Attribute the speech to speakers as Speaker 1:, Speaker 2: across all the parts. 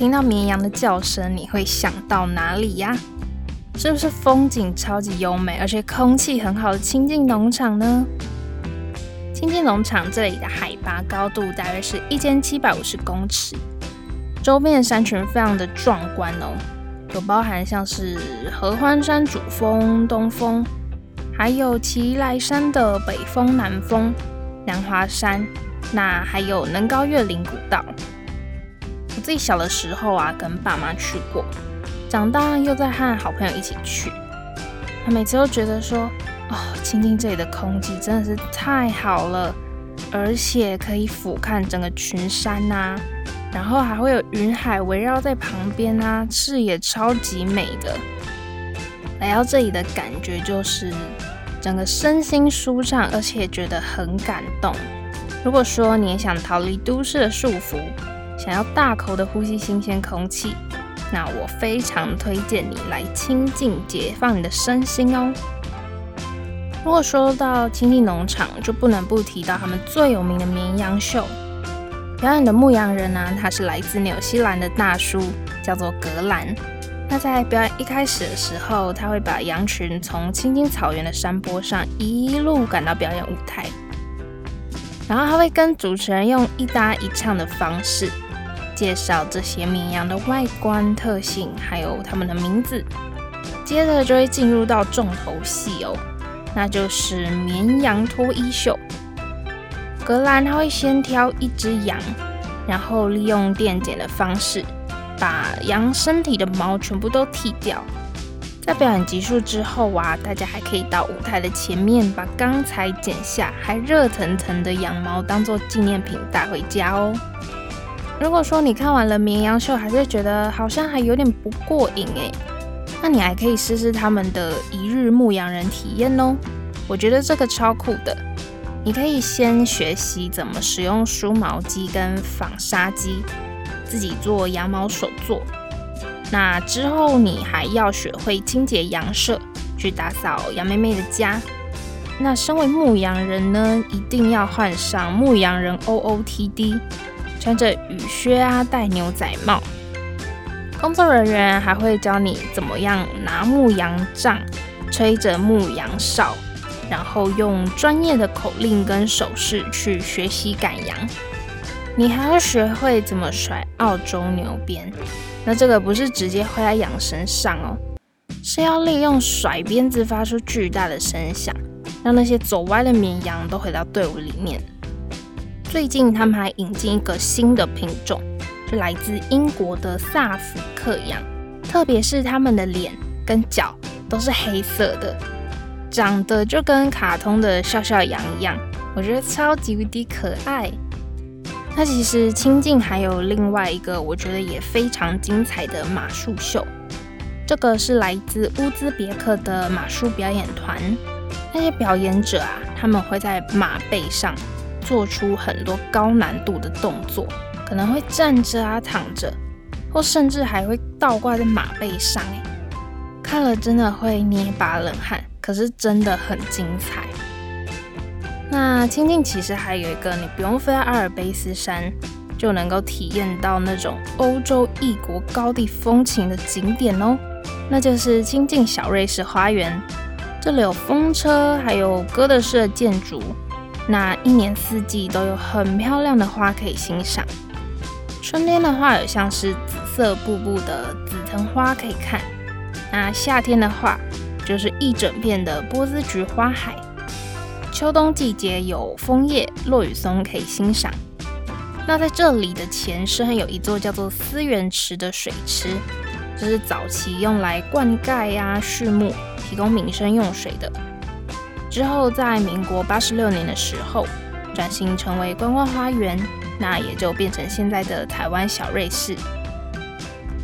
Speaker 1: 听到绵羊的叫声，你会想到哪里呀？是不是风景超级优美，而且空气很好的清境农场呢？清境农场这里的海拔高度大约是一千七百五十公尺，周边的山群非常的壮观哦，有包含像是合欢山主峰、东峰，还有奇莱山的北峰、南峰、南华山，那还有能高越岭古道。我自己小的时候啊，跟爸妈去过。长大又在和好朋友一起去，他每次都觉得说，哦，清境这里的空气真的是太好了，而且可以俯瞰整个群山呐、然后还会有云海围绕在旁边啊，视野超级美的。来到这里的感觉就是整个身心舒畅，而且觉得很感动。如果说你也想逃离都市的束缚，想要大口的呼吸新鲜空气。那我非常推荐你来清境解放你的身心哦。如果说到亲近农场，就不能不提到他们最有名的绵羊秀。表演的牧羊人呢，他是来自纽西兰的大叔，叫做格兰。那在表演一开始的时候，他会把羊群从青青草原的山坡上一路赶到表演舞台，然后他会跟主持人用一搭一唱的方式。介绍这些绵羊的外观特性，还有它们的名字。接着就会进入到重头戏哦，那就是绵羊脱衣秀。格兰他会先挑一只羊，然后利用电剪的方式，把羊身体的毛全部都剃掉。在表演结束之后啊，大家还可以到舞台的前面，把刚才剪下还热腾腾的羊毛当做纪念品带回家哦。如果说你看完了绵羊秀，还是觉得好像还有点不过瘾诶，那你还可以试试他们的一日牧羊人体验哦。我觉得这个超酷的，你可以先学习怎么使用梳毛机跟纺纱机，自己做羊毛手作。那之后你还要学会清洁羊舍，去打扫羊妹妹的家。那身为牧羊人呢，一定要换上牧羊人 OOTD。穿着雨靴啊，戴牛仔帽。工作人员还会教你怎么样拿牧羊杖，吹着牧羊哨，然后用专业的口令跟手势去学习赶羊。你还要学会怎么甩澳洲牛鞭。那这个不是直接挥在羊身上哦，是要利用甩鞭子发出巨大的声响，让那些走歪的绵羊都回到队伍里面。最近他们还引进一个新的品种，是来自英国的萨福克羊，特别是他们的脸跟脚都是黑色的，长得就跟卡通的笑笑羊一样，我觉得超级无敌可爱。那其实亲近还有另外一个我觉得也非常精彩的马术秀，这个是来自乌兹别克的马术表演团，那些表演者啊，他们会在马背上。做出很多高难度的动作，可能会站着啊、躺着，或甚至还会倒挂在马背上。哎，看了真的会捏把冷汗，可是真的很精彩。那清境其实还有一个，你不用飞到阿尔卑斯山，就能够体验到那种欧洲异国高地风情的景点哦，那就是清境小瑞士花园。这里有风车，还有哥德式的建筑。那一年四季都有很漂亮的花可以欣赏。春天的话，有像是紫色瀑布的紫藤花可以看。那夏天的话，就是一整片的波斯菊花海。秋冬季节有枫叶、落羽松可以欣赏。那在这里的前身有一座叫做思源池的水池，这是早期用来灌溉呀、畜牧、提供民生用水的。之后，在民国八十六年的时候，转型成为观光花园，那也就变成现在的台湾小瑞士。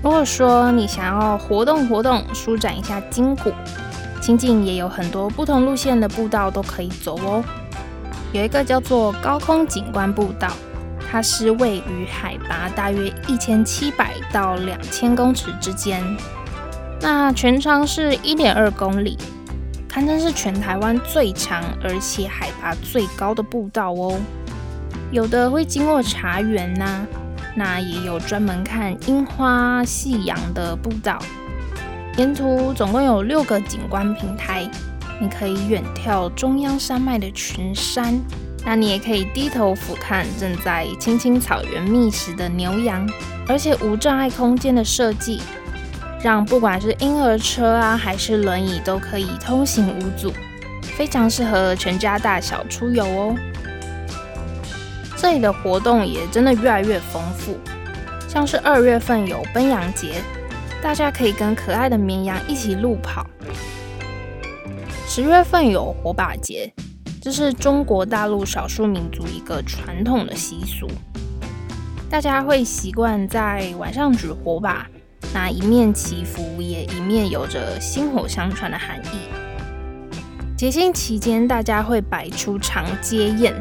Speaker 1: 如果说你想要活动活动，舒展一下筋骨，清境也有很多不同路线的步道都可以走哦。有一个叫做高空景观步道，它是位于海拔大约一千七百到两千公尺之间，那全长是一点二公里。堪称是全台湾最长而且海拔最高的步道哦。有的会经过茶园呐、那也有专门看樱花、夕阳的步道。沿途总共有六个景观平台，你可以远眺中央山脉的群山。那你也可以低头俯瞰正在青青草原觅食的牛羊，而且无障碍空间的设计，让不管是婴儿车啊，还是轮椅都可以通行无阻，非常适合全家大小出游哦。这里的活动也真的越来越丰富，像是二月份有奔羊节，大家可以跟可爱的绵羊一起路跑；十月份有火把节。这是中国大陆少数民族一个传统的习俗，大家会习惯在晚上举火把，那一面祈福，也一面有着薪火相传的含义。节庆期间，大家会摆出长街宴，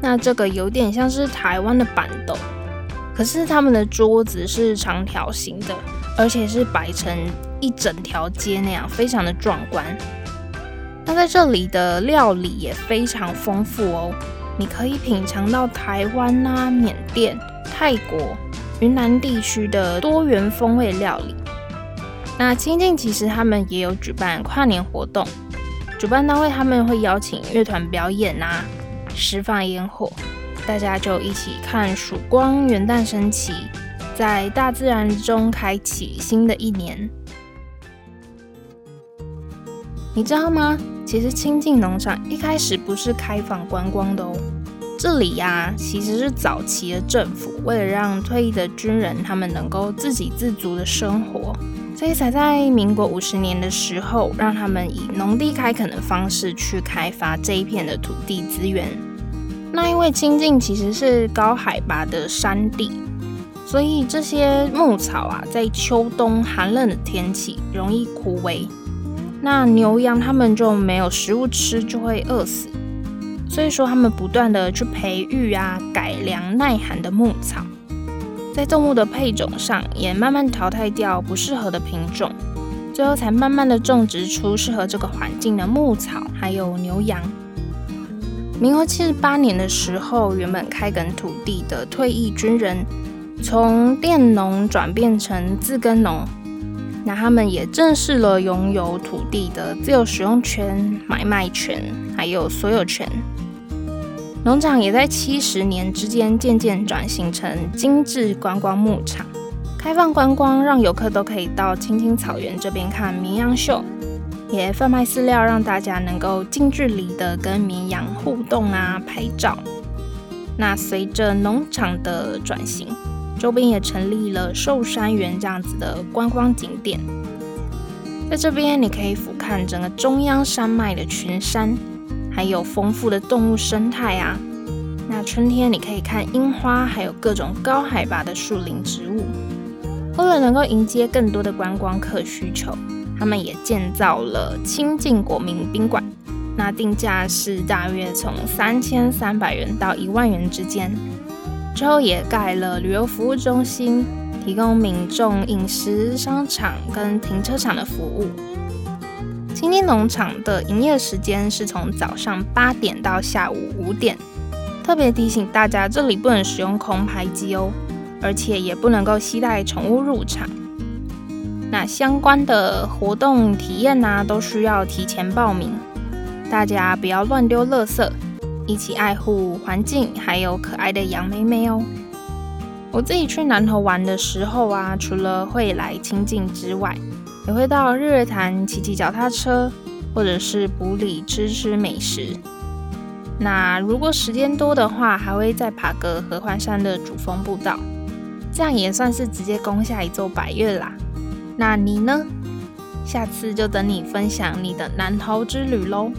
Speaker 1: 那这个有点像是台湾的板凳，可是他们的桌子是长条形的，而且是摆成一整条街那样，非常的壮观。那在这里的料理也非常丰富哦，你可以品尝到台湾啊、缅甸、泰国、云南地区的多元风味料理。那清境其实他们也有举办跨年活动，主办单位他们会邀请乐团表演啊，释放烟火，大家就一起看曙光、元旦升起，在大自然中开启新的一年。你知道吗？其实清境农场一开始不是开放观光的哦。这里呀、其实是早期的政府为了让退役的军人他们能够自给自足的生活，所以才在民国五十年的时候，让他们以农地开垦的方式去开发这一片的土地资源。那因为清境其实是高海拔的山地，所以这些牧草啊，在秋冬寒冷的天气容易枯萎。那牛羊他们就没有食物吃，就会饿死。所以说，他们不断的去培育啊，改良耐寒的牧草，在动物的配种上也慢慢淘汰掉不适合的品种，最后才慢慢的种植出适合这个环境的牧草，还有牛羊。民国七十八年的时候，原本开垦土地的退役军人，从佃农转变成自耕农。那他们也正式了拥有土地的自由使用权、买卖权，还有所有权。农场也在七十年之间渐渐转型成精致观光牧场，开放观光，让游客都可以到青青草原这边看绵羊秀，也贩卖饲料，让大家能够近距离的跟绵羊互动啊、拍照。那随着农场的转型。周边也成立了寿山园这样子的观光景点，在这边你可以俯瞰整个中央山脉的群山，还有丰富的动物生态啊。那春天你可以看樱花，还有各种高海拔的树林植物。为了能够迎接更多的观光客需求，他们也建造了亲近国民宾馆，那定价是大约从三千三百元到一万元之间。之后也盖了旅游服务中心，提供民众饮食、商场跟停车场的服务。清境农场的营业时间是从早上八点到下午五点。特别提醒大家，这里不能使用空拍机哦，而且也不能够携带宠物入场。那相关的活动体验呢、都需要提前报名。大家不要乱丢垃圾。一起爱护环境，还有可爱的羊妹妹哦。我自己去南投玩的时候啊，除了会来清境之外，也会到日月潭骑骑脚踏车，或者是埔里吃吃美食。那如果时间多的话，还会再爬个合欢山的主峰步道，这样也算是直接攻下一座百岳啦。那你呢？下次就等你分享你的南投之旅喽。